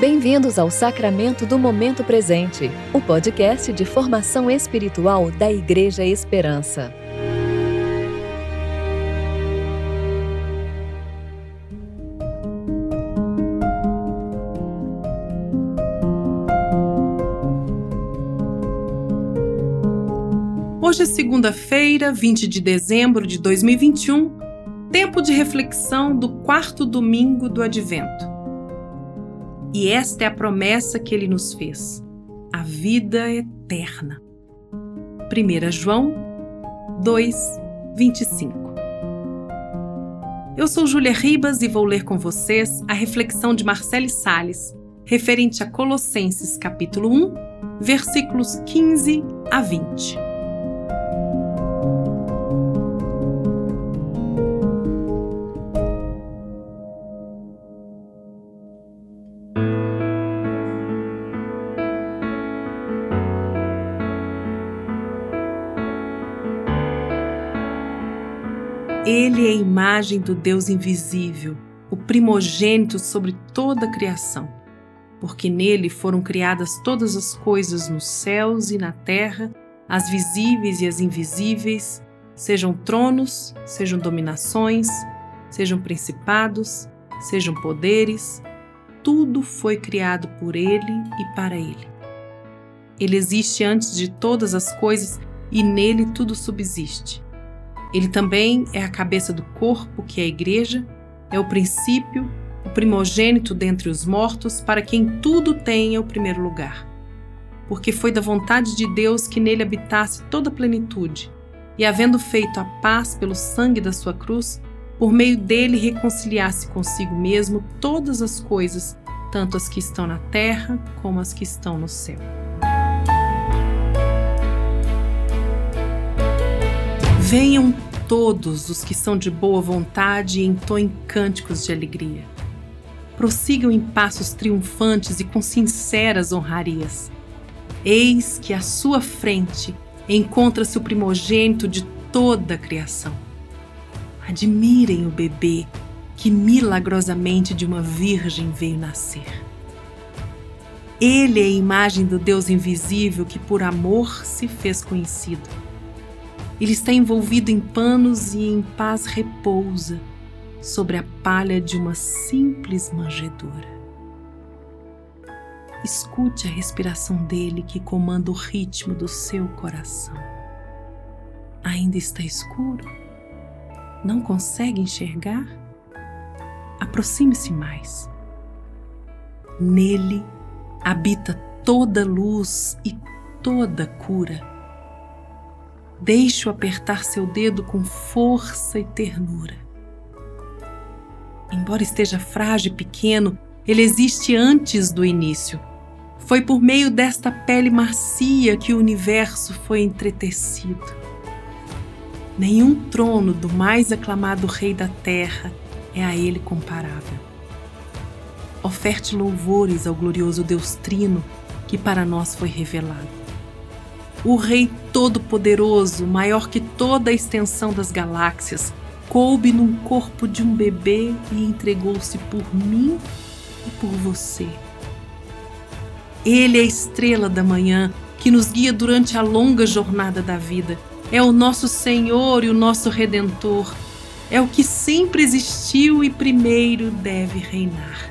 Bem-vindos ao Sacramento do Momento Presente, o podcast de formação espiritual da Igreja Esperança. Hoje é segunda-feira, 20 de dezembro de 2021, tempo de reflexão do quarto domingo do Advento. E esta é a promessa que ele nos fez: a vida eterna. 1 João 2, 25. Eu sou Júlia Ribas e vou ler com vocês a reflexão de Marcele Sales, referente a Colossenses capítulo 1, versículos 15 a 20. Ele é a imagem do Deus invisível, o primogênito sobre toda a criação, porque nele foram criadas todas as coisas nos céus e na terra, as visíveis e as invisíveis, sejam tronos, sejam dominações, sejam principados, sejam poderes, tudo foi criado por ele e para ele. Ele existe antes de todas as coisas e nele tudo subsiste. Ele também é a cabeça do corpo, que é a igreja, é o princípio, o primogênito dentre os mortos, para quem tudo tenha o primeiro lugar. Porque foi da vontade de Deus que nele habitasse toda a plenitude, e havendo feito a paz pelo sangue da sua cruz, por meio dele reconciliasse consigo mesmo todas as coisas, tanto as que estão na terra como as que estão no céu. Venham todos os que são de boa vontade e entoem cânticos de alegria. Prossigam em passos triunfantes e com sinceras honrarias. Eis que à sua frente encontra-se o primogênito de toda a criação. Admirem o bebê que milagrosamente de uma virgem veio nascer. Ele é a imagem do Deus invisível que por amor se fez conhecido ele está envolvido em panos e em paz repousa sobre a palha de uma simples manjedoura. Escute a respiração dele que comanda o ritmo do seu coração. Ainda está escuro? Não consegue enxergar? Aproxime-se mais. Nele habita toda luz e toda cura Deixe-o apertar seu dedo com força e ternura. Embora esteja frágil e pequeno, ele existe antes do início. Foi por meio desta pele macia que o universo foi entretecido. Nenhum trono do mais aclamado Rei da Terra é a ele comparável. Oferte louvores ao glorioso Deus Trino que para nós foi revelado o Rei Todo-Poderoso, maior que toda a extensão das galáxias, coube num corpo de um bebê e entregou-se por mim e por você. Ele é a estrela da manhã que nos guia durante a longa jornada da vida. É o nosso Senhor e o nosso Redentor. É o que sempre existiu e primeiro deve reinar.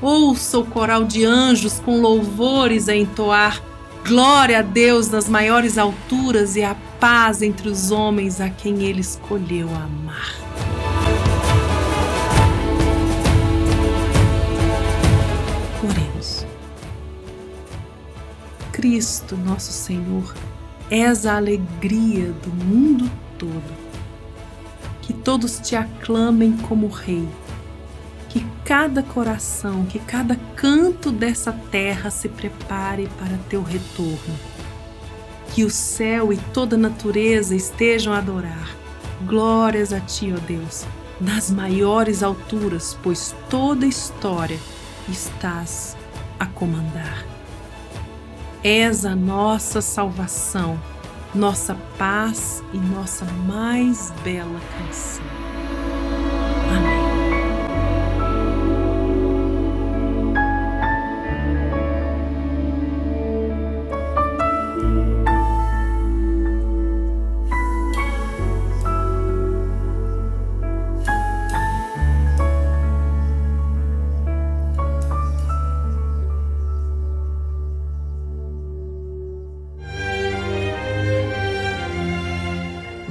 Ouça o coral de anjos com louvores a entoar Glória a Deus nas maiores alturas e a paz entre os homens a quem Ele escolheu amar. Oremos. Cristo, nosso Senhor, és a alegria do mundo todo. Que todos te aclamem como Rei que cada coração, que cada canto dessa terra se prepare para teu retorno. Que o céu e toda a natureza estejam a adorar. Glórias a ti, ó Deus, nas maiores alturas, pois toda a história estás a comandar. És a nossa salvação, nossa paz e nossa mais bela canção.